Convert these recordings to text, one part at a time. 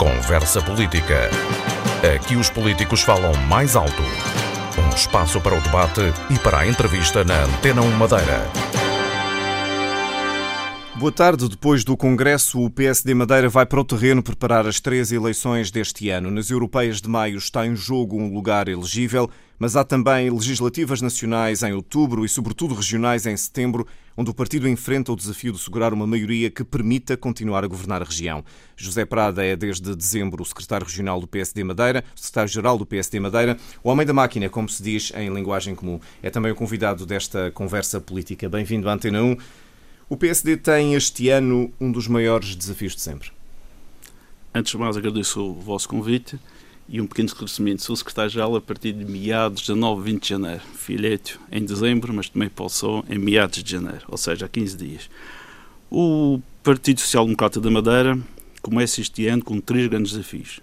Conversa Política. Aqui os políticos falam mais alto. Um espaço para o debate e para a entrevista na Antena 1 Madeira. Boa tarde. Depois do Congresso, o PSD Madeira vai para o terreno preparar as três eleições deste ano. Nas europeias de maio está em jogo um lugar elegível, mas há também legislativas nacionais em outubro e, sobretudo, regionais em setembro, onde o partido enfrenta o desafio de segurar uma maioria que permita continuar a governar a região. José Prada é, desde dezembro, o secretário regional do PSD Madeira, secretário-geral do PSD Madeira, o homem da máquina, como se diz em linguagem comum. É também o convidado desta conversa política. Bem-vindo à Antena 1. O PSD tem este ano um dos maiores desafios de sempre. Antes de mais, agradeço o vosso convite e um pequeno esclarecimento. Sou secretário-geral a partir de meados de 9, 20 de janeiro. Eleito em dezembro, mas também posso em meados de janeiro, ou seja, há 15 dias. O Partido Social Democrata da Madeira começa este ano com três grandes desafios.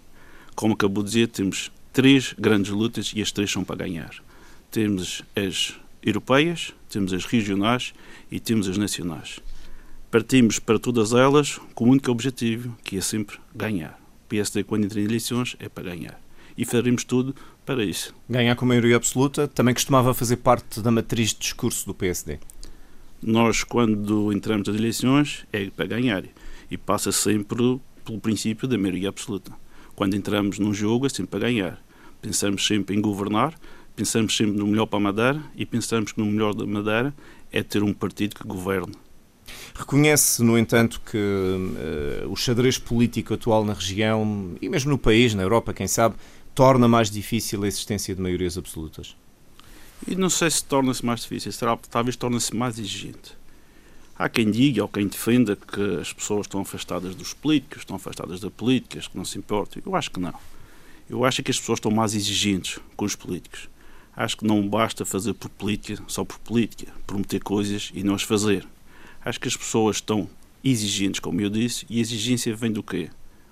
Como acabou de dizer, temos três grandes lutas e as três são para ganhar. Temos as europeias, temos as regionais e temos as nacionais. Partimos para todas elas com o único objetivo, que é sempre ganhar. O PSD, quando entra em eleições, é para ganhar. E faremos tudo para isso. Ganhar com maioria absoluta também costumava fazer parte da matriz de discurso do PSD. Nós, quando entramos nas eleições, é para ganhar. E passa sempre pelo princípio da maioria absoluta. Quando entramos num jogo, é sempre para ganhar. Pensamos sempre em governar, pensamos sempre no melhor para a Madeira e pensamos que no melhor da Madeira é ter um partido que governe. Reconhece, no entanto, que uh, o xadrez político atual na região e mesmo no país, na Europa, quem sabe, torna mais difícil a existência de maiorias absolutas? E não sei se torna-se mais difícil, será, talvez torna-se mais exigente. Há quem diga ou quem defenda que as pessoas estão afastadas dos políticos, estão afastadas da política, que não se importam. Eu acho que não. Eu acho que as pessoas estão mais exigentes com os políticos. Acho que não basta fazer por política, só por política, prometer coisas e não as fazer. Acho que as pessoas estão exigentes, como eu disse, e a exigência vem do quê?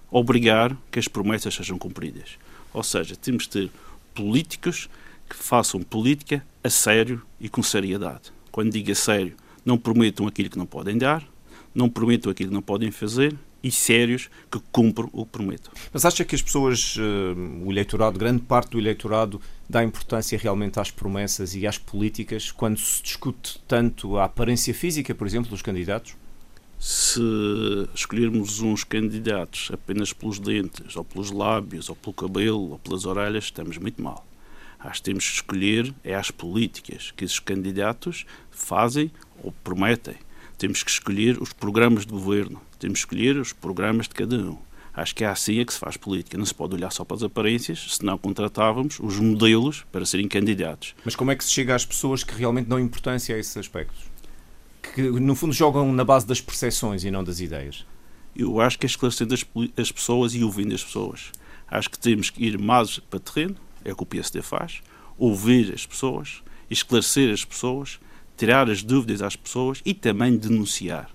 Obrigar que as promessas sejam cumpridas. Ou seja, temos de ter políticos que façam política a sério e com seriedade. Quando digo a sério, não prometam aquilo que não podem dar, não prometam aquilo que não podem fazer e sérios que cumpram o que prometem. Mas acha que as pessoas, eh, o eleitorado, grande parte do eleitorado, dá importância realmente às promessas e às políticas quando se discute tanto a aparência física, por exemplo, dos candidatos? Se escolhermos uns candidatos apenas pelos dentes, ou pelos lábios, ou pelo cabelo, ou pelas orelhas, estamos muito mal. Acho que temos que escolher é as políticas que esses candidatos fazem ou prometem. Temos que escolher os programas de governo, temos que escolher os programas de cada um. Acho que é assim é que se faz política. Não se pode olhar só para as aparências, senão contratávamos os modelos para serem candidatos. Mas como é que se chega às pessoas que realmente dão importância a esses aspectos? Que, no fundo, jogam na base das percepções e não das ideias? Eu acho que é esclarecendo as, as pessoas e ouvindo as pessoas. Acho que temos que ir mais para terreno, é o que o PSD faz, ouvir as pessoas, esclarecer as pessoas, tirar as dúvidas às pessoas e também denunciar.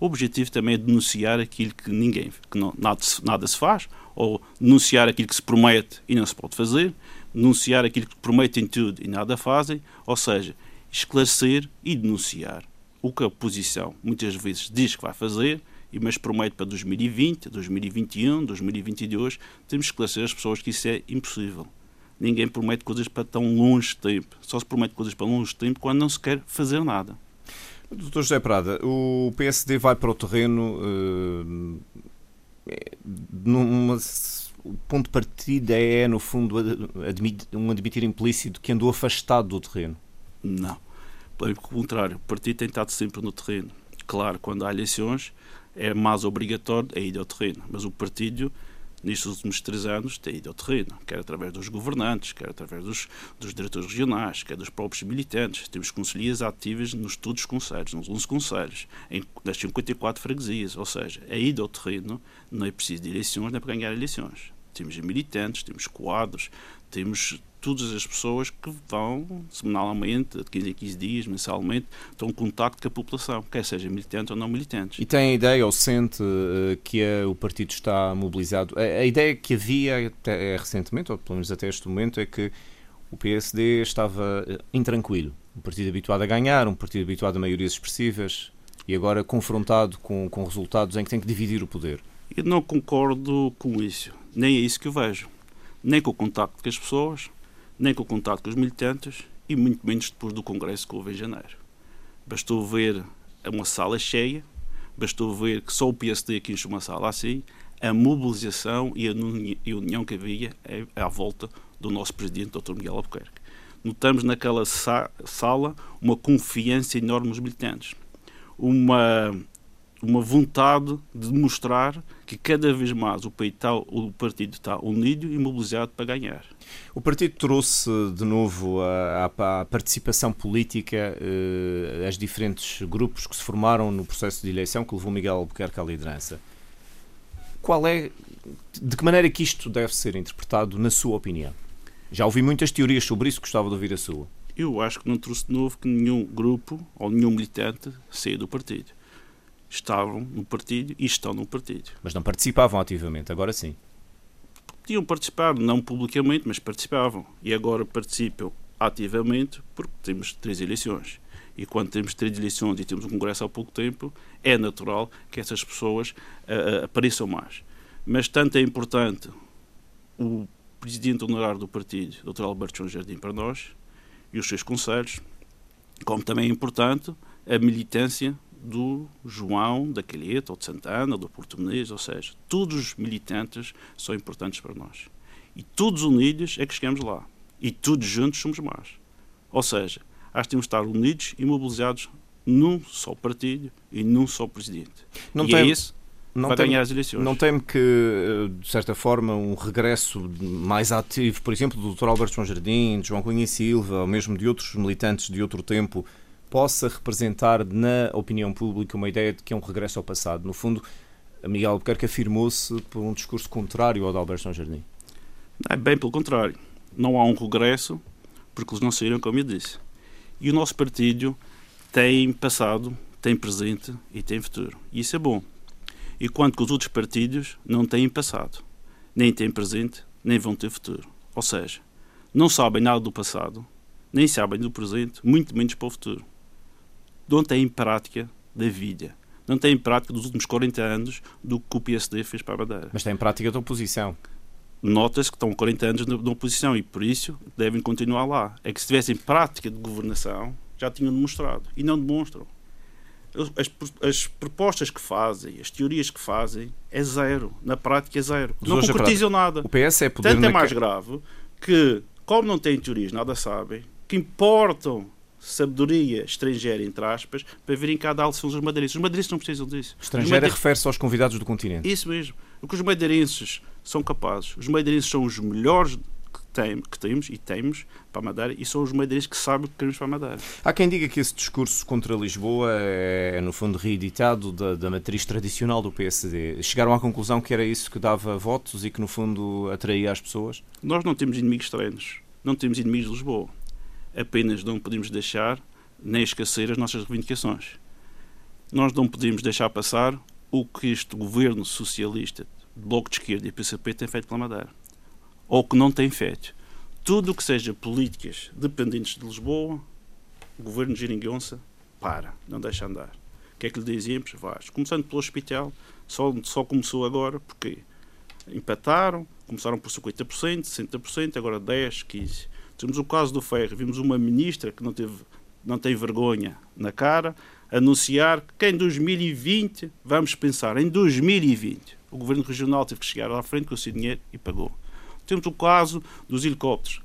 O objetivo também é denunciar aquilo que ninguém, que não, nada, nada se faz, ou denunciar aquilo que se promete e não se pode fazer, denunciar aquilo que prometem tudo e nada fazem, ou seja, esclarecer e denunciar o que a oposição muitas vezes diz que vai fazer, mas promete para 2020, 2021, 2022, temos que esclarecer as pessoas que isso é impossível. Ninguém promete coisas para tão longe tempo. Só se promete coisas para longe tempo quando não se quer fazer nada. Doutor José Prada, o PSD vai para o terreno uh, numa, o ponto de partida é, no fundo, um admitir implícito que andou afastado do terreno. Não. Pelo contrário, o partido tem estado sempre no terreno. Claro, quando há eleições é mais obrigatório a ir ao terreno, mas o partido nestes últimos três anos tem ido ao terreno, quer através dos governantes, quer através dos, dos diretores regionais, quer dos próprios militantes. Temos conselheiras ativas nos todos os conselhos, nos 11 conselhos, nas 54 freguesias. Ou seja, a ida ao terreno não é preciso de eleições, não é para ganhar eleições. Temos militantes, temos quadros, temos todas as pessoas que vão semanalmente, de 15 em 15 dias, mensalmente, estão em contacto com a população, quer seja militante ou não militante. E tem a ideia ou sente uh, que a, o partido está mobilizado? A, a, ideia que havia até, recentemente, ou pelo menos até este momento, é que o PSD estava uh, intranquilo. Um partido habituado a ganhar, um partido habituado a maiorias expressivas e agora confrontado com, com resultados em que tem que dividir o poder. Eu não concordo com isso. Nem é isso que eu vejo. Nem com o contacto com as pessoas, nem com o contato com os militantes e muito menos depois do Congresso que houve em janeiro. Bastou ver uma sala cheia, bastou ver que só o PSD aqui enche uma sala assim, a mobilização e a união que havia à volta do nosso presidente, Dr. Miguel Albuquerque. Notamos naquela sala uma confiança enorme nos militantes, uma uma vontade de mostrar que cada vez mais o, o partido está unido e mobilizado para ganhar. O partido trouxe de novo a participação política, eh, as diferentes grupos que se formaram no processo de eleição que levou Miguel Albuquerque à liderança. Qual é, de que maneira que isto deve ser interpretado, na sua opinião? Já ouvi muitas teorias sobre isso, gostava de ouvir a sua. Eu acho que não trouxe de novo que nenhum grupo ou nenhum militante saia do partido estavam no partido e estão no partido. Mas não participavam ativamente, agora sim. Podiam participar, não publicamente, mas participavam. E agora participam ativamente porque temos três eleições. E quando temos três eleições e temos um congresso há pouco tempo, é natural que essas pessoas uh, apareçam mais. Mas tanto é importante o presidente honorário do partido, Dr. Alberto João Jardim, para nós, e os seus conselhos, como também é importante a militância do João, da Calheta, ou de Santana, ou do Porto Menezes, ou seja, todos os militantes são importantes para nós. E todos unidos é que chegamos lá. E todos juntos somos mais. Ou seja, acho que temos de estar unidos e mobilizados num só partido e num só presidente. Não e tem... é isso não vai ganhar as eleições. Não teme que, eh, de certa forma, um regresso mais ativo, por exemplo, do Dr. Alberto João Jardim, de João Cunha Silva, ou mesmo de outros militantes de outro tempo, possa representar na opinião pública uma ideia de que é um regresso ao passado. No fundo, Miguel Albuquerque afirmou-se por um discurso contrário ao de Alberto São Jardim. É bem pelo contrário. Não há um regresso porque eles não saíram, como eu disse. E o nosso partido tem passado, tem presente e tem futuro. E isso é bom. Enquanto que os outros partidos não têm passado, nem têm presente, nem vão ter futuro. Ou seja, não sabem nada do passado, nem sabem do presente, muito menos para o futuro não têm prática da vida. Não têm prática dos últimos 40 anos do que o PSD fez para a Madeira. Mas têm prática da oposição. Nota-se que estão 40 anos na, oposição e por isso devem continuar lá. É que se tivessem prática de governação já tinham demonstrado. E não demonstram. As, as, propostas que fazem, as teorias que fazem, é zero. Na prática é zero. Mas não concretizam nada. O PS é poder Tanto é mais grave que, como não têm teorias, nada sabem, que importam sabedoria estrangeira, entre aspas, para virem cá dar lições aos madeirenses. Os madeirenses não precisam disso. Estrangeira refere-se aos convidados do continente. Isso mesmo. O que os madeirenses são capazes. Os madeirenses são os melhores que, tem, que temos e temos para a Madeira e são os madeirenses que sabem o que queremos para a Madeira. Há quem diga que esse discurso contra Lisboa é, no fundo, reeditado da, da matriz tradicional do PSD. Chegaram à conclusão que era isso que dava votos e que, no fundo, atraía as pessoas? Nós não temos inimigos estranhos. Não temos inimigos de Lisboa apenas não podemos deixar nem esquecer as nossas reivindicações. Nós não podemos deixar passar o que este governo socialista, Bloco de Esquerda e PCP tem feito pela Madeira. Ou que não tem feito. Tudo o que seja políticas dependentes de Lisboa, o governo de Giringonça para, não deixa andar. O que é que lhe dizíamos? Vais. Começando pelo hospital, só, só começou agora porque empataram, começaram por 50%, 60%, agora 10%, 15%. Temos o caso do Ferro, vimos uma ministra que não, teve, não tem vergonha na cara anunciar que em 2020, vamos pensar, em 2020, o Governo Regional teve que chegar à frente com o seu dinheiro e pagou. Temos o caso dos helicópteros.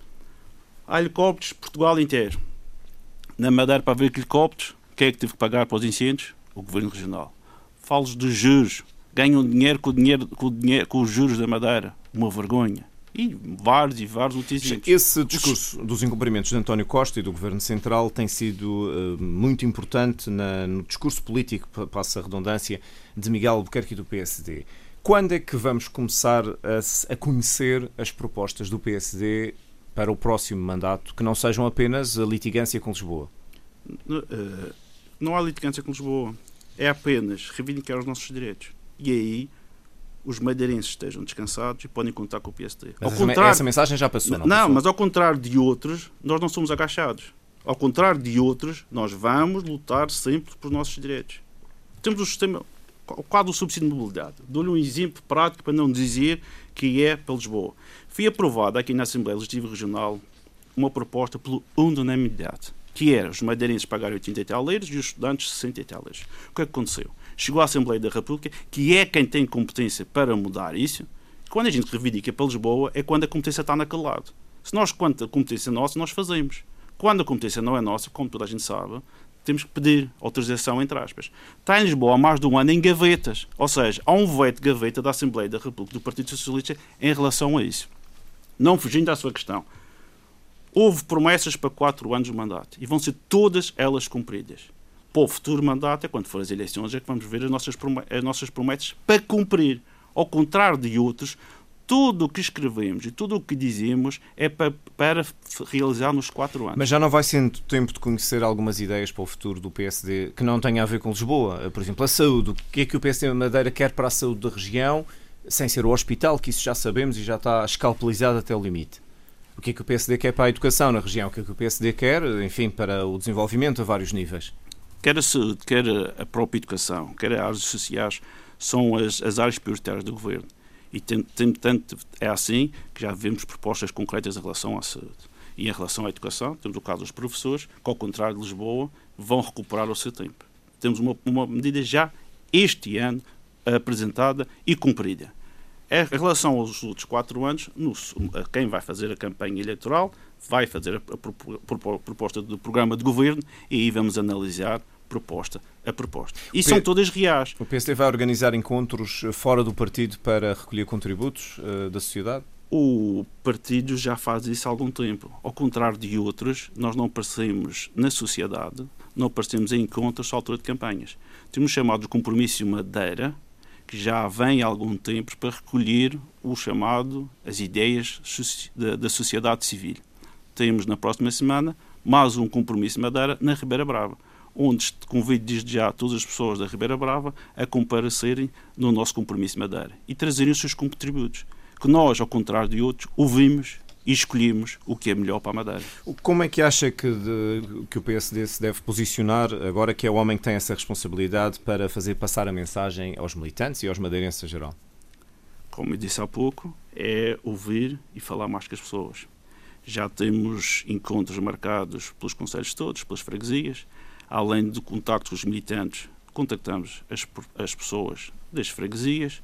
Há helicópteros Portugal inteiro. Na Madeira, para ver helicópteros, quem é que teve que pagar para os incêndios? O Governo Regional. Falo dos juros. Ganham dinheiro com, dinheiro, com, o dinheiro, com os juros da Madeira. Uma vergonha e vários e vários exemplos. Esse discurso dos incumprimentos de António Costa e do Governo Central tem sido uh, muito importante na, no discurso político, passa a redundância, de Miguel Albuquerque e do PSD. Quando é que vamos começar a, a conhecer as propostas do PSD para o próximo mandato, que não sejam apenas a litigância com Lisboa? Uh, não há litigância com Lisboa. É apenas reivindicar os nossos direitos. E aí os madeirenses estejam descansados e podem contar com o PSD. Ao contrário, essa mensagem já passou, não? Não, passou? mas ao contrário de outros, nós não somos agachados. Ao contrário de outros, nós vamos lutar sempre pelos nossos direitos. Temos um sistema O quadro do subsídio de mobilidade. Dou-lhe um exemplo prático para não dizer que é para Lisboa. Foi aprovada aqui na Assembleia Legislativa Regional uma proposta pela unanimidade, que era os madeirenses pagarem 80 e tal e os estudantes 60 e tal. O que, é que aconteceu? Chegou à Assembleia da República, que é quem tem competência para mudar isso. Quando a gente reivindica para Lisboa, é quando a competência está naquele lado. Se nós, quando a competência é nossa, nós fazemos. Quando a competência não é nossa, como toda a gente sabe, temos que pedir autorização, entre aspas. Está em Lisboa há mais de um ano em gavetas. Ou seja, há um veto de gaveta da Assembleia da República do Partido Socialista em relação a isso. Não fugindo à sua questão. Houve promessas para quatro anos de mandato e vão ser todas elas cumpridas. Para o futuro mandato, é quando for as eleições, é que vamos ver as nossas, as nossas promessas para cumprir. Ao contrário de outros, tudo o que escrevemos e tudo o que dizemos é para, para realizar nos quatro anos. Mas já não vai sendo tempo de conhecer algumas ideias para o futuro do PSD que não tenham a ver com Lisboa? Por exemplo, a saúde. O que é que o PSD Madeira quer para a saúde da região, sem ser o hospital, que isso já sabemos e já está escalpelizado até o limite? O que é que o PSD quer para a educação na região? O que é que o PSD quer, enfim, para o desenvolvimento a vários níveis? Quer a saúde, quer a própria educação, quer as áreas sociais, são as, as áreas prioritárias do governo. E tanto é assim que já vemos propostas concretas em relação à saúde. E em relação à educação, temos o caso dos professores, que, ao contrário de Lisboa, vão recuperar o seu tempo. Temos uma, uma medida já este ano apresentada e cumprida. Em relação aos outros quatro anos, no, quem vai fazer a campanha eleitoral vai fazer a, proposta do programa de governo e aí vamos analisar proposta a proposta. E são todas reais. O PSD vai organizar encontros fora do partido para recolher contributos uh, da sociedade? O partido já faz isso há algum tempo. Ao contrário de outros, nós não aparecemos na sociedade, não aparecemos em encontros à altura de campanhas. Temos chamado de compromisso Madeira, que já vem há algum tempo para recolher o chamado, as ideias da, da sociedade civil. Temos na próxima semana mais um compromisso Madeira na Ribeira Brava onde convido desde já todas as pessoas da Ribeira Brava a comparecerem no nosso compromisso Madeira e trazerem os seus contributos, que nós, ao contrário de outros, ouvimos e escolhemos o que é melhor para a Madeira. Como é que acha que, de, que o PSD se deve posicionar, agora que é o homem que tem essa responsabilidade, para fazer passar a mensagem aos militantes e aos madeirenses em geral? Como eu disse há pouco, é ouvir e falar mais com as pessoas. Já temos encontros marcados pelos conselhos todos, pelas freguesias, além de contactos com os militantes, contactamos as, as pessoas das freguesias,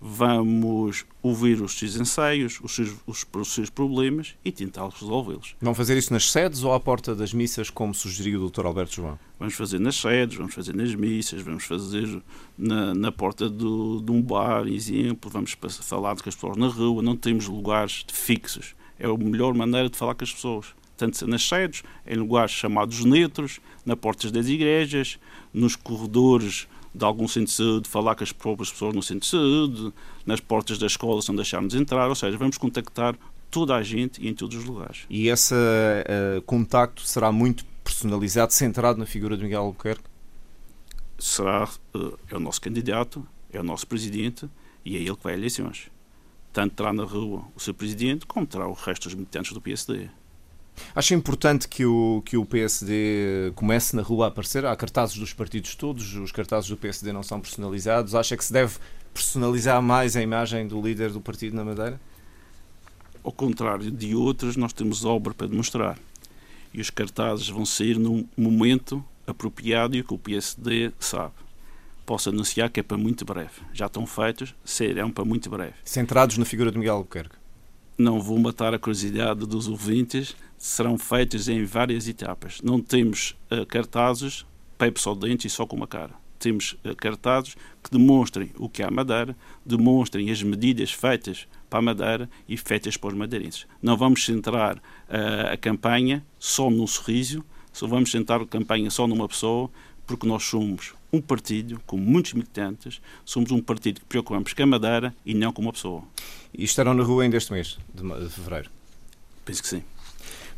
vamos ouvir os seus ensaios, os seus, os, os seus problemas e tentar resolvê-los. Vão fazer isso nas sedes ou à porta das missas, como sugeriu o Dr. Alberto João? Vamos fazer nas sedes, vamos fazer nas missas, vamos fazer na, na porta do, de um bar, exemplo, vamos falar com as pessoas na rua, não temos lugares fixos. É a melhor maneira de falar com as pessoas tanto nas sedes, em lugares chamados neutros, na portas das igrejas, nos corredores de algum centro de saúde, falar com as próprias pessoas no centro de saúde, nas portas da escola, se não deixarmos entrar, ou seja, vamos contactar toda a gente e em todos os lugares. E esse uh, contacto será muito personalizado, centrado na figura de Miguel Albuquerque? Será, uh, é o nosso candidato, é o nosso presidente e é ele que vai a eleições. Tanto terá na rua o seu presidente, como terá o resto dos militantes do PSD. Acha importante que o, que o PSD comece na rua a aparecer? Há cartazes dos partidos todos, os cartazes do PSD não são personalizados. Acha que se deve personalizar mais a imagem do líder do partido na Madeira? Ao contrário de outros, nós temos obra para demonstrar. E os cartazes vão sair num momento apropriado e o que o PSD sabe. Posso anunciar que é para muito breve. Já estão feitos, serão para muito breve. Centrados na figura de Miguel Albuquerque? Não vou matar a curiosidade dos ouvintes, serão feitas em várias etapas. Não temos uh, cartazes pepe só dente e só com uma cara. Temos uh, cartazes que demonstrem o que é a Madeira, demonstrem as medidas feitas para a Madeira e feitas para os madeirenses. Não vamos centrar uh, a campanha só num sorriso, só vamos centrar a campanha só numa pessoa, porque nós somos um partido com muitos militantes, somos um partido que preocupamos com a Madeira e não com uma pessoa. E estarão na rua ainda este mês de, fevereiro? Penso que sim.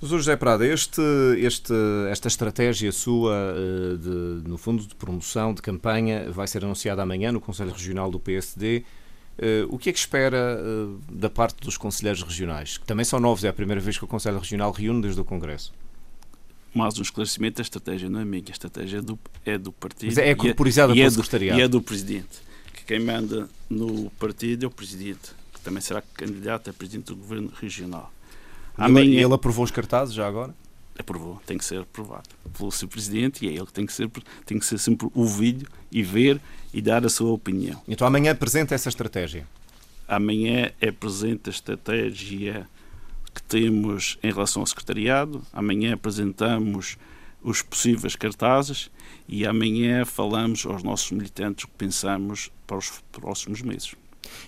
Doutor José Prada, este, este, esta estratégia sua, eh, de, no fundo, de promoção, de campanha, vai ser anunciada amanhã no Conselho Regional do PSD. Eh, o que é que espera eh, da parte dos conselheiros regionais? Que também são novos, é a primeira vez que o Conselho Regional reúne desde o Congresso. Mais um esclarecimento, a estratégia não é minha, a estratégia é do, é do partido. Mas é, é corporizada pelo é secretariado. E é do presidente. Que quem manda no partido é o presidente, que também será candidato a presidente do governo regional. Ele, ele aprovou os cartazes já agora? aprovou, tem que ser aprovado pelo seu presidente e é ele que tem que ser, tem que ser sempre ouvido e ver e dar a sua opinião. Então amanhã apresenta essa estratégia? Amanhã é presente a estratégia que temos em relação ao secretariado, amanhã apresentamos os possíveis cartazes e amanhã falamos aos nossos militantes o que pensamos para os próximos meses.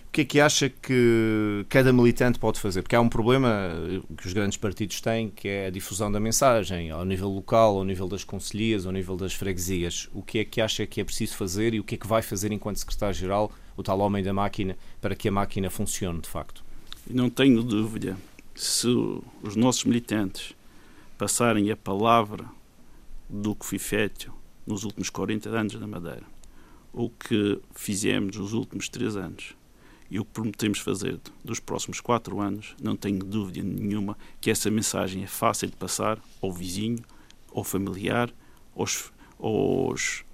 O que é que acha que cada militante pode fazer? Porque há um problema que os grandes partidos têm, que é a difusão da mensagem, ao nível local, ao nível das conselhias, ao nível das freguesias. O que é que acha que é preciso fazer e o que é que vai fazer enquanto secretário-geral, o tal homem da máquina, para que a máquina funcione de facto? Não tenho dúvida. Se os nossos militantes passarem a palavra do que foi feito nos últimos 40 anos na Madeira, o que fizemos nos últimos três anos, e o que prometemos fazer dos próximos quatro anos, não tenho dúvida nenhuma que essa mensagem é fácil de passar ao vizinho, ao familiar, aos, aos,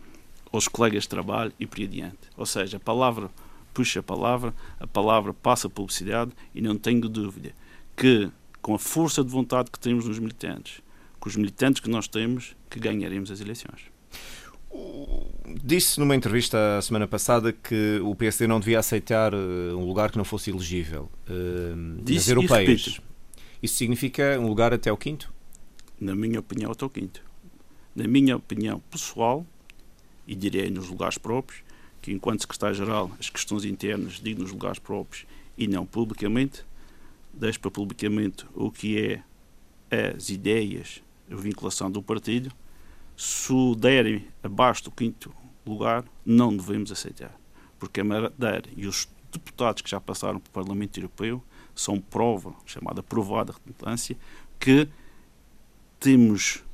aos colegas de trabalho e por aí adiante. Ou seja, a palavra puxa a palavra, a palavra passa a publicidade e não tenho dúvida que, com a força de vontade que temos nos militantes, com os militantes que nós temos, que ganharemos as eleições. Disse numa entrevista a semana passada que o PSD não devia aceitar eh, um lugar que não fosse elegível uh, Disse nas europeias. Isso significa um lugar até o quinto? Na minha opinião, até o quinto. Na minha opinião pessoal, e direi nos lugares próprios, que enquanto secretário-geral as questões internas digo nos lugares próprios e não publicamente, deixo para publicamente o que é as ideias, a vinculação do partido, se o derem abaixo do quinto lugar, não devemos aceitar. Porque a Madeira e os deputados que já passaram para o Parlamento Europeu são prova, chamada provada redundância, que temos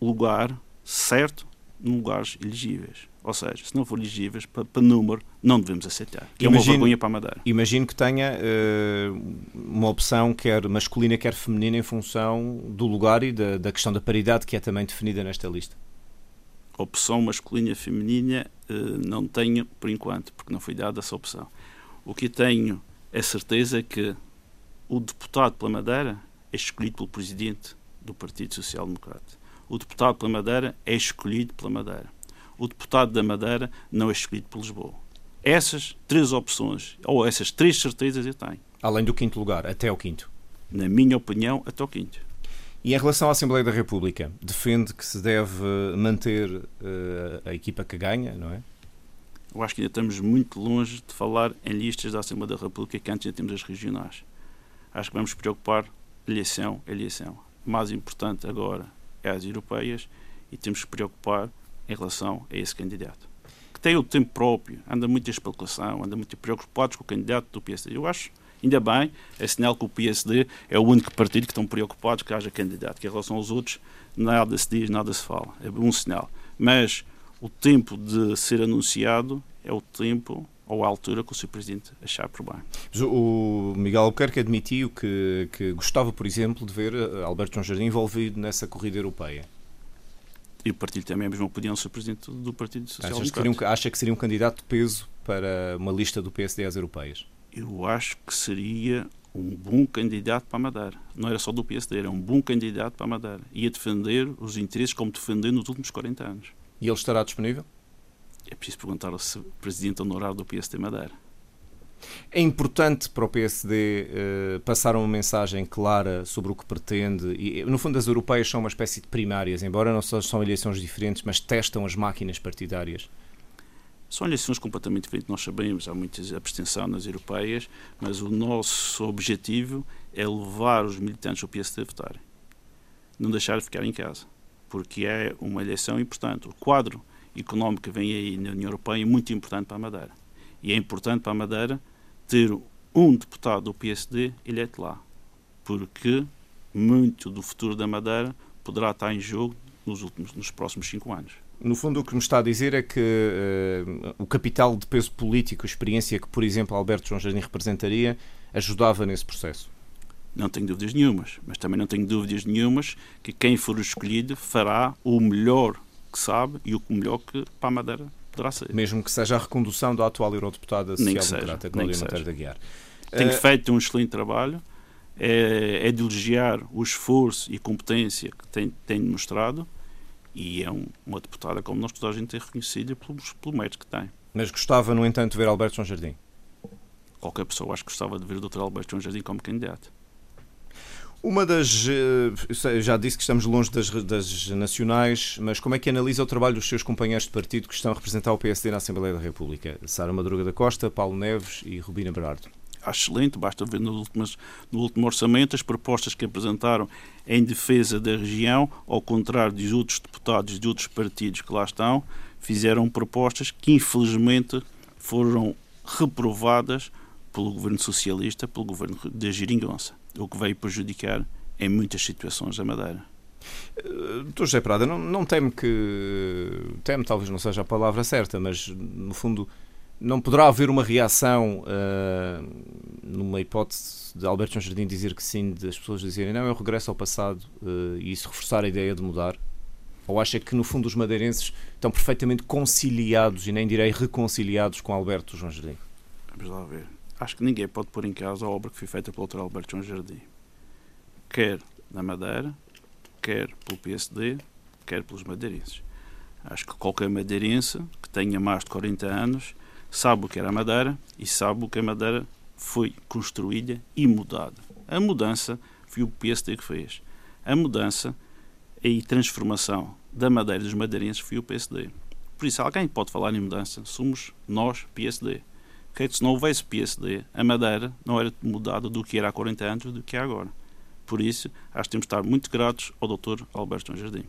lugar certo em lugares elegíveis. Ou seja, se não for elegíveis, para, para número, não devemos aceitar. Que imagino, é uma vergonha para a Madeira. Imagino que tenha uh, uma opção, quer masculina, quer feminina, em função do lugar e da, da questão da paridade que é também definida nesta lista. Opção masculina e feminina uh, não tenho por enquanto, porque não foi dada essa opção. O que tenho é certeza que o deputado pela Madeira é escolhido pelo presidente do Partido Social Democrata. O deputado pela Madeira é escolhido pela Madeira o deputado da Madeira não é escolhido por Lisboa. Essas três opções, ou essas três certezas eu tenho. Além do quinto lugar, até o quinto. Na minha opinião, até o quinto. E em relação à Assembleia da República, defende que se deve manter uh, a equipa que ganha, não é? Eu acho que ainda estamos muito longe de falar em listas da Assembleia da República que antes já temos as regionais. Acho que vamos preocupar eleição, eleição. O mais importante agora é as europeias e temos que preocupar em relação a esse candidato. Que tem o tempo próprio, anda muita especulação, anda muito preocupado com o candidato do PSD. Eu acho, ainda bem, é sinal que o PSD é o único partido que estão preocupados que haja candidato, que em relação aos outros nada se diz, nada se fala. É um sinal. Mas o tempo de ser anunciado é o tempo ou a altura que o Sr. Presidente achar por bem. O Miguel Albuquerque admitiu que, que gostava, por exemplo, de ver eh, Alberto João Jardim envolvido nessa corrida europeia e partilho também a mesma opinião do Presidente do Partido Social Democrata. acha que seria um candidato de peso para uma lista do PSD às europeias? Eu acho que seria um bom candidato para a Madeira. Não era só do PSD, era um bom candidato para a Madeira. Ia defender os interesses como defendeu nos últimos 40 anos. E ele estará disponível? É preciso perguntar ao Presidente honorário do PSD Madeira. É importante para o PSD eh, passar uma mensagem clara sobre o que pretende. E, no fundo, as europeias são uma espécie de primárias, embora não são eleições diferentes, mas testam as máquinas partidárias. São eleições completamente diferentes, nós sabemos, há muita abstenção nas europeias, mas o nosso objetivo é levar os militantes do PSD a votarem. Não deixar de ficar em casa, porque é uma eleição importante. O quadro económico que vem aí na União Europeia é muito importante para a Madeira. E é importante para a Madeira ter um deputado do PSD eleito lá, porque muito do futuro da Madeira poderá estar em jogo nos, últimos, nos próximos cinco anos. No fundo, o que me está a dizer é que uh, o capital de peso político, a experiência que, por exemplo, Alberto João Jardim representaria, ajudava nesse processo. Não tenho dúvidas nenhumas, mas também não tenho dúvidas nenhumas que quem for escolhido fará o melhor que sabe e o melhor que para a Madeira poderá. Mesmo que seja a recondução da atual eurodeputada social-democrata Cláudia Monteiro da Guiar. Tem uh... feito um excelente trabalho, é, é de elogiar o esforço e competência que tem, tem demonstrado e é um, uma deputada como nós toda a gente é reconhecida pelo, pelo mérito que tem. Mas gostava, no entanto, de ver Alberto João Jardim? Qualquer pessoa acho que gostava de ver o Dr. Alberto João Jardim como candidato. Uma das. Eh, já disse que estamos longe das, das, nacionais, mas como é que analisa o trabalho dos seus companheiros de partido que estão a representar o PSD na Assembleia da República? Sara Madruga da Costa, Paulo Neves e Rubina Berardo. Excelente, basta ver no último, no último orçamento as propostas que apresentaram em defesa da região, ao contrário dos outros deputados de outros partidos que lá estão, fizeram propostas que infelizmente foram reprovadas pelo governo socialista, pelo governo da Giringonça, o que veio prejudicar em muitas situações a Madeira. Eh, doutor José Prada, não, não teme que. Teme talvez não seja a palavra certa, mas no fundo não poderá haver uma reação uh, numa hipótese de Alberto João Jardim dizer que sim, das pessoas dizerem não, eu regresso ao passado uh, e isso reforçar a ideia de mudar? Ou acha que no fundo os madeirenses estão perfeitamente conciliados e nem direi reconciliados com Alberto João Jardim? Vamos lá ver acho que ninguém pode pôr em causa a obra que foi feita pelo Dr. Alberto João Jardim. Quer na Madeira, quer pelo PSD, quer pelos madeirenses. Acho que qualquer madeirense que tenha mais de 40 anos sabe o que era a Madeira e sabe o que a Madeira foi construída e mudada. A mudança foi o PSD que fez. A mudança e transformação da Madeira dos madeirenses foi o PSD. Por isso, alguém pode falar em mudança, somos nós, PSD que se não houvesse PSD, a Madeira não era mudada do que era há 40 anos do que é agora. Por isso, acho que temos de estar muito gratos ao Dr. Alberto Jardim.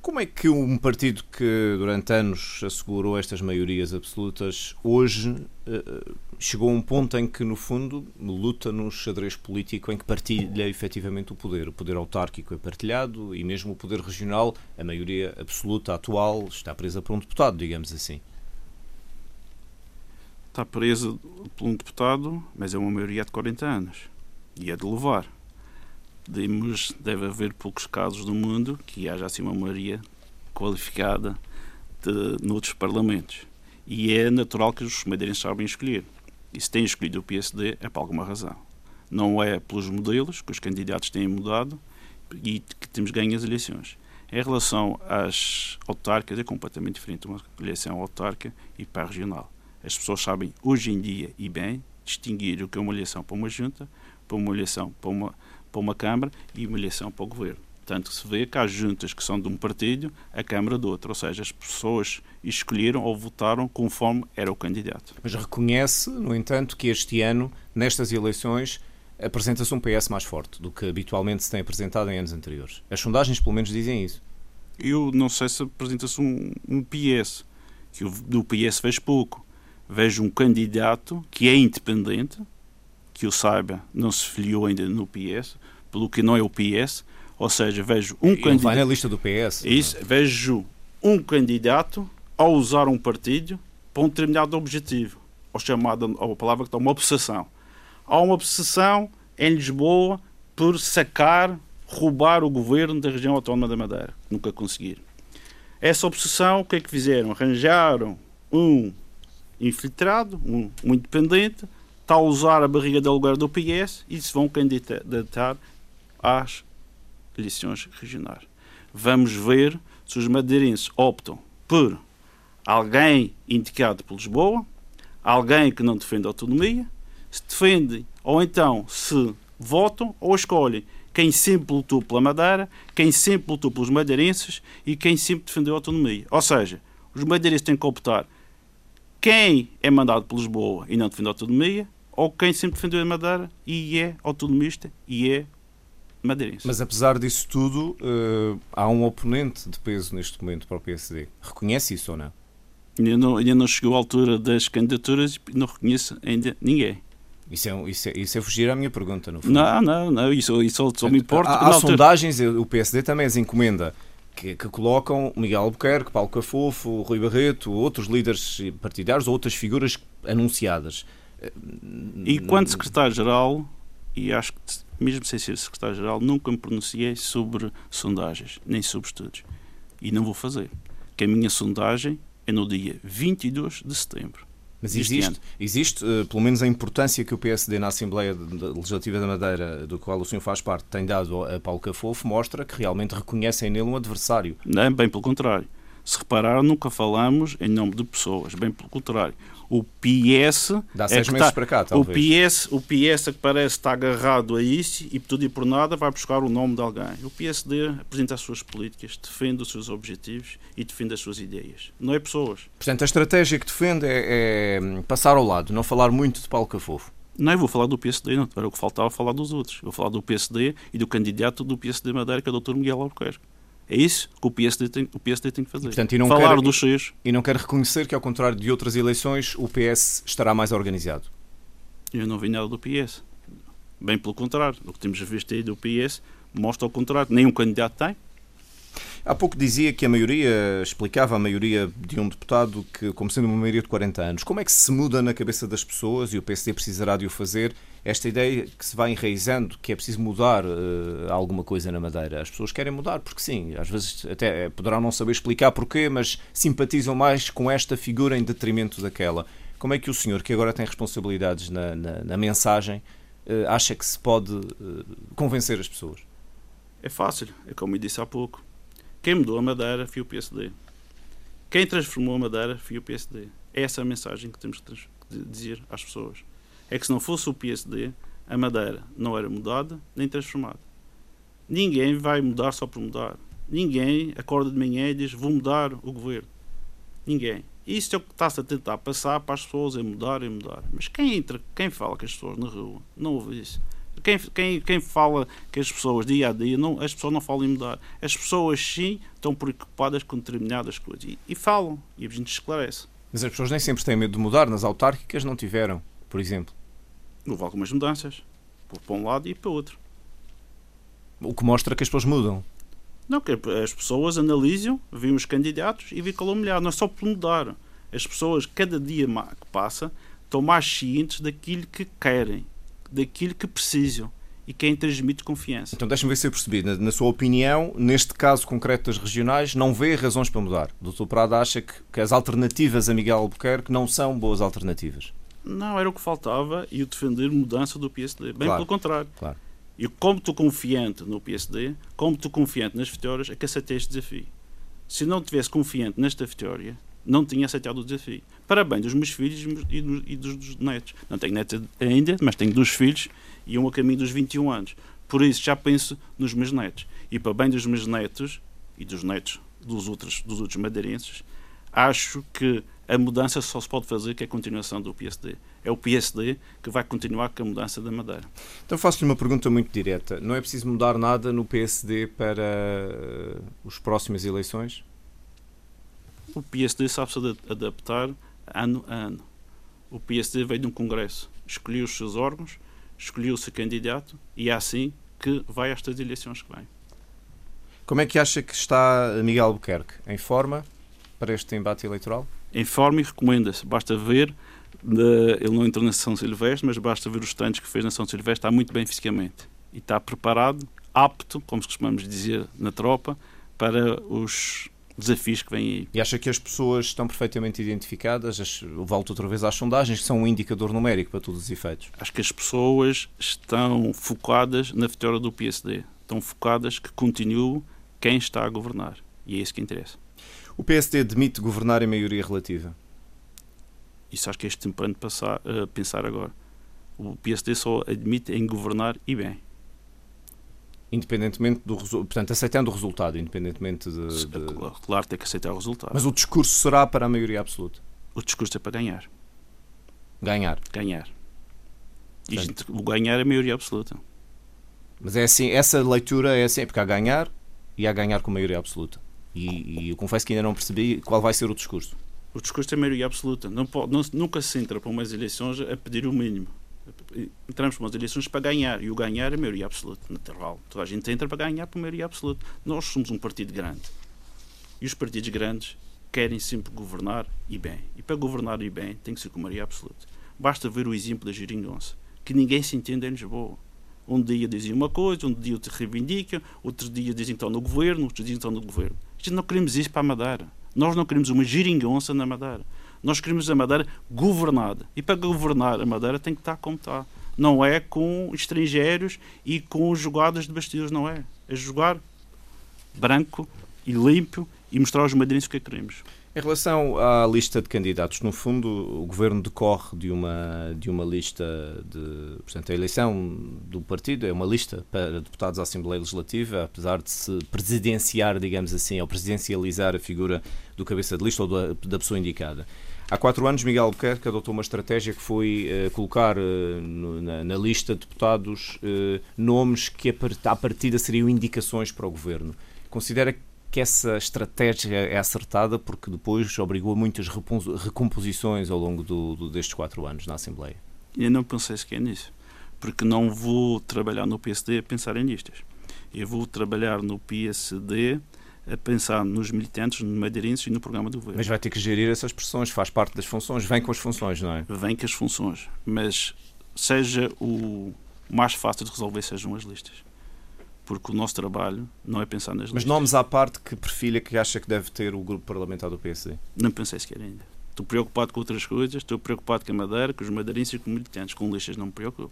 Como é que um partido que durante anos assegurou estas maiorias absolutas hoje eh, chegou a um ponto em que, no fundo, luta num xadrez político em que partilha efetivamente o poder? O poder autárquico é partilhado e mesmo o poder regional, a maioria absoluta atual, está presa por um deputado, digamos assim está presa por um deputado, mas é uma maioria de 40 anos. E é de levar. Demos, deve haver poucos casos no mundo que haja assim uma maioria qualificada de, noutros parlamentos. E é natural que os madeirenses sabem escolher. E se têm escolhido o PSD é por alguma razão. Não é pelos modelos que os candidatos têm mudado e que temos ganho as eleições. Em relação às autárquicas, é completamente diferente uma eleição autárquica e para a regional. As pessoas sabem, hoje em dia, e bem, distinguir o que é uma eleição para uma junta, para uma eleição para uma, para uma Câmara e uma eleição para o Governo. Tanto que se vê que há juntas que são de um partido, a Câmara de outro. Ou seja, as pessoas escolheram ou votaram conforme era o candidato. Mas reconhece, no entanto, que este ano, nestas eleições, apresenta-se um PS mais forte do que habitualmente se tem apresentado em anos anteriores. As sondagens, pelo menos, dizem isso. Eu não sei se apresenta-se um, um PS, que o, do PS fez pouco vejo um candidato que é independente, que eu saiba, não se filiou ainda no PS, pelo que não é o PS, ou seja, vejo um candidato. vai na lista do PS. Isso, vejo um candidato a usar um partido para um determinado objetivo, ou chamada a palavra que está uma obsessão. Há uma obsessão em Lisboa por sacar, roubar o governo da região autónoma da Madeira. Nunca conseguiram. Essa obsessão, o que é que fizeram? Arranjaram um infiltrado, um, um independente, está a usar a barriga de lugar do PS e se vão candidatar às eleições regionais. Vamos ver se os madeirenses optam por alguém indicado por Lisboa, alguém que não defende a autonomia, se defendem ou então se votam ou escolhem quem sempre lutou pela Madeira, quem sempre lutou pelos madeirenses e quem sempre defendeu a autonomia. Ou seja, os madeirenses têm que optar quem é mandado por Lisboa e não defende a autonomia, ou quem sempre defendeu a Madeira e é autonomista e é madeirense. Mas apesar disso tudo, uh, há um oponente de peso neste momento para o PSD. Reconhece isso ou não? Ainda não, ainda não chegou à altura das candidaturas e não reconheço ainda ninguém. Isso é, isso, é, isso é fugir à minha pergunta, no fundo. Não, não, não, isso, isso só me importa. Há, há sondagens, o PSD também as encomenda que, que, colocam Miguel Albuquerque, Paulo Cafofo, Rui Barreto, outros líderes partidários ou outras figuras anunciadas. E quando secretário-geral, e acho que mesmo sem ser secretário-geral, nunca me pronunciei sobre sondagens, nem sobre estudos. E não vou fazer. Que a minha sondagem é no dia 22 de setembro. Mas existe, existe uh, pelo menos a importância que o PSD na Assembleia Legislativa da Madeira, do qual o senhor faz parte, tem dado a Paulo Cafofo, mostra que realmente reconhecem nele um adversário. Não, bem pelo contrário. Se reparar, nunca falamos em nome de pessoas, bem pelo contrário. O PS. Dá é seis é meses está, para cá, talvez. O PS, o PS é que parece estar agarrado a isso e, por tudo e por nada, vai buscar o nome de alguém. O PSD apresenta as suas políticas, defende os seus objetivos e defende as suas ideias. Não é pessoas. Portanto, a estratégia que defende é, é passar ao lado, não falar muito de Paulo Cafofo. Não, eu vou falar do PSD, não. Era o que faltava falar dos outros. Eu vou falar do PSD e do candidato do PSD Madeira, que é o Dr. Miguel Albuquerque. É isso que o PSD tem, o PSD tem que fazer. Portanto, e não Falar dos seus. E não quer reconhecer que, ao contrário de outras eleições, o PS estará mais organizado. Eu não vi nada do PS. Bem pelo contrário. O que temos visto aí do PS mostra ao contrário. Nenhum candidato tem. Há pouco dizia que a maioria, explicava a maioria de um deputado que, como sendo uma maioria de 40 anos, como é que se muda na cabeça das pessoas, e o PSD precisará de o fazer, esta ideia que se vai enraizando, que é preciso mudar uh, alguma coisa na Madeira. As pessoas querem mudar, porque sim, às vezes até poderão não saber explicar porquê, mas simpatizam mais com esta figura em detrimento daquela. Como é que o senhor, que agora tem responsabilidades na, na, na mensagem, uh, acha que se pode uh, convencer as pessoas? É fácil, é como eu disse há pouco quem mudou a Madeira foi o PSD. Quem transformou a Madeira foi o PSD. É essa a mensagem que temos que dizer às pessoas. É que se não fosse o PSD, a Madeira não era mudada nem transformada. Ninguém vai mudar só por mudar. Ninguém acorda de manhã e diz vou mudar o governo. Ninguém. Isso é o que está-se a tentar passar para as pessoas, é mudar, é mudar. Mas quem entra, quem fala com as pessoas na rua, não ouve isso. Quem, quem, quem fala que as pessoas dia a dia, não, as pessoas não falam em mudar. As pessoas sim estão preocupadas com determinadas coisas e, e falam e a gente esclarece. Mas as pessoas nem sempre têm medo de mudar. Nas autárquicas não tiveram, por exemplo. Houve algumas mudanças, para um lado e para o outro. O que mostra que as pessoas mudam. Não, que as pessoas analisam, veem os candidatos e veem qual é o melhor. Não é só por mudar. As pessoas, cada dia que passa, estão mais cientes daquilo que querem daquilo que precisam e quem transmite confiança. Então deixa-me ver se eu percebi. Na, na, sua opinião, neste caso concreto das regionais, não vê razões para mudar. O Dr. Prado acha que, que, as alternativas a Miguel Albuquerque não são boas alternativas. Não, era o que faltava e o defender mudança do PSD. Bem claro, pelo contrário. Claro. E como estou confiante no PSD, como estou confiante nas vitórias, é que aceitei este desafio. Se não tivesse confiante nesta vitória, não tinha aceitado o desafio. Parabéns dos meus filhos e dos, dos netos. Não tenho netos ainda, mas tenho dois filhos e um a caminho dos 21 anos. Por isso já penso nos meus netos. E para bem dos meus netos e dos netos dos outros, dos outros madeirenses, acho que a mudança só se pode fazer que é a continuação do PSD. É o PSD que vai continuar com a mudança da Madeira. Então faço-lhe uma pergunta muito direta. Não é preciso mudar nada no PSD para uh, as próximas eleições? O PSD sabe-se adaptar ano a ano. O PSD veio de um congresso, escolheu os seus órgãos, escolheu o seu candidato e é assim que vai estas eleições que vêm. Como é que acha que está Miguel Albuquerque? Em forma para este embate eleitoral? Em forma e recomenda-se. Basta ver, ele não entrou na São Silvestre, mas basta ver os tantos que fez na São Silvestre, está muito bem fisicamente. E está preparado, apto, como costumamos dizer na tropa, para os desafios que vêm aí. E acha que as pessoas estão perfeitamente identificadas? volto outra vez às sondagens, que são um indicador numérico para todos os efeitos. Acho que as pessoas estão focadas na vitória do PSD. Estão focadas que continue quem está a governar. E é isso que interessa. O PSD admite governar em maioria relativa? Isso acho que é tempo passar, uh, pensar agora. O PSD só admite em governar e bem independentemente do resultado, portanto, aceitando o resultado, independentemente de, de... Claro, tem que aceitar o resultado. Mas o discurso será para a maioria absoluta? O discurso é para ganhar. Ganhar? Ganhar. E o ganhar é a maioria absoluta. Mas é assim, essa leitura é assim, é porque há ganhar e há ganhar com maioria absoluta. E, e eu confesso que ainda não percebi qual vai ser o discurso. O discurso é maioria absoluta. Não pode, não, nunca se entra para umas eleições a pedir o mínimo entramos para umas eleições para ganhar e o ganhar é maioria absoluta, natural. Toda a gente entra para ganhar por maioria absoluta. Nós somos um partido grande e os partidos grandes querem sempre governar e bem. E para governar e bem tem que ser com maioria absoluta. Basta ver o exemplo da Giringonça, que ninguém se entende em Lisboa. Um dia dizem uma coisa, um dia te reivindicam, outro dia dizem estão no governo, outros dizem estão no governo. Gente não queremos isso para a Madeira. Nós não queremos uma giringonça na Madeira. Nós queremos a Madeira governada. E para governar a Madeira tem que estar como está. Não é com estrangeiros e com jogadas de bastidores, não é. É jogar branco e limpo e mostrar aos madeirenses o que é que queremos. Em relação à lista de candidatos, no fundo, o governo decorre de uma, de uma lista de. Portanto, a eleição do partido é uma lista para deputados à Assembleia Legislativa, apesar de se presidenciar, digamos assim, ou presidencializar a figura do cabeça de lista ou da, da pessoa indicada. Há quatro anos, Miguel Albuquerque adotou uma estratégia que foi uh, colocar uh, no, na, na, lista de deputados uh, nomes que, à partida, seriam indicações para o governo. Considera que essa estratégia é acertada porque depois obrigou a muitas recomposições ao longo do, do, destes quatro anos na Assembleia? Eu não pensei sequer nisso, porque não vou trabalhar no PSD a pensar em listas. Eu vou trabalhar no PSD a pensar nos militantes, no madeirenses e no programa do governo. Mas vai ter que gerir essas pressões, faz parte das funções, vem com as funções, não é? Vem com as funções, mas seja o mais fácil de resolver sejam as listas porque o nosso trabalho não é pensar nas Mas listas. nomes à parte que perfilha que acha que deve ter o grupo parlamentar do PSD? Não pensei sequer ainda. Estou preocupado com outras coisas, estou preocupado com a Madeira, com os madeirenses e com os militantes. Com listas não me preocupo.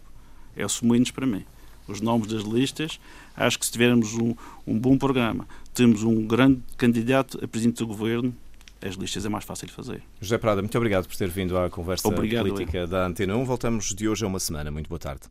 É o menos para mim. Os nomes das listas, acho que se tivermos um, um bom programa, temos um grande candidato a presidente do governo, as listas é mais fácil de fazer. José Prada, muito obrigado por ter vindo à conversa obrigado, política eu. da Antena 1. Voltamos de hoje a uma semana. Muito boa tarde.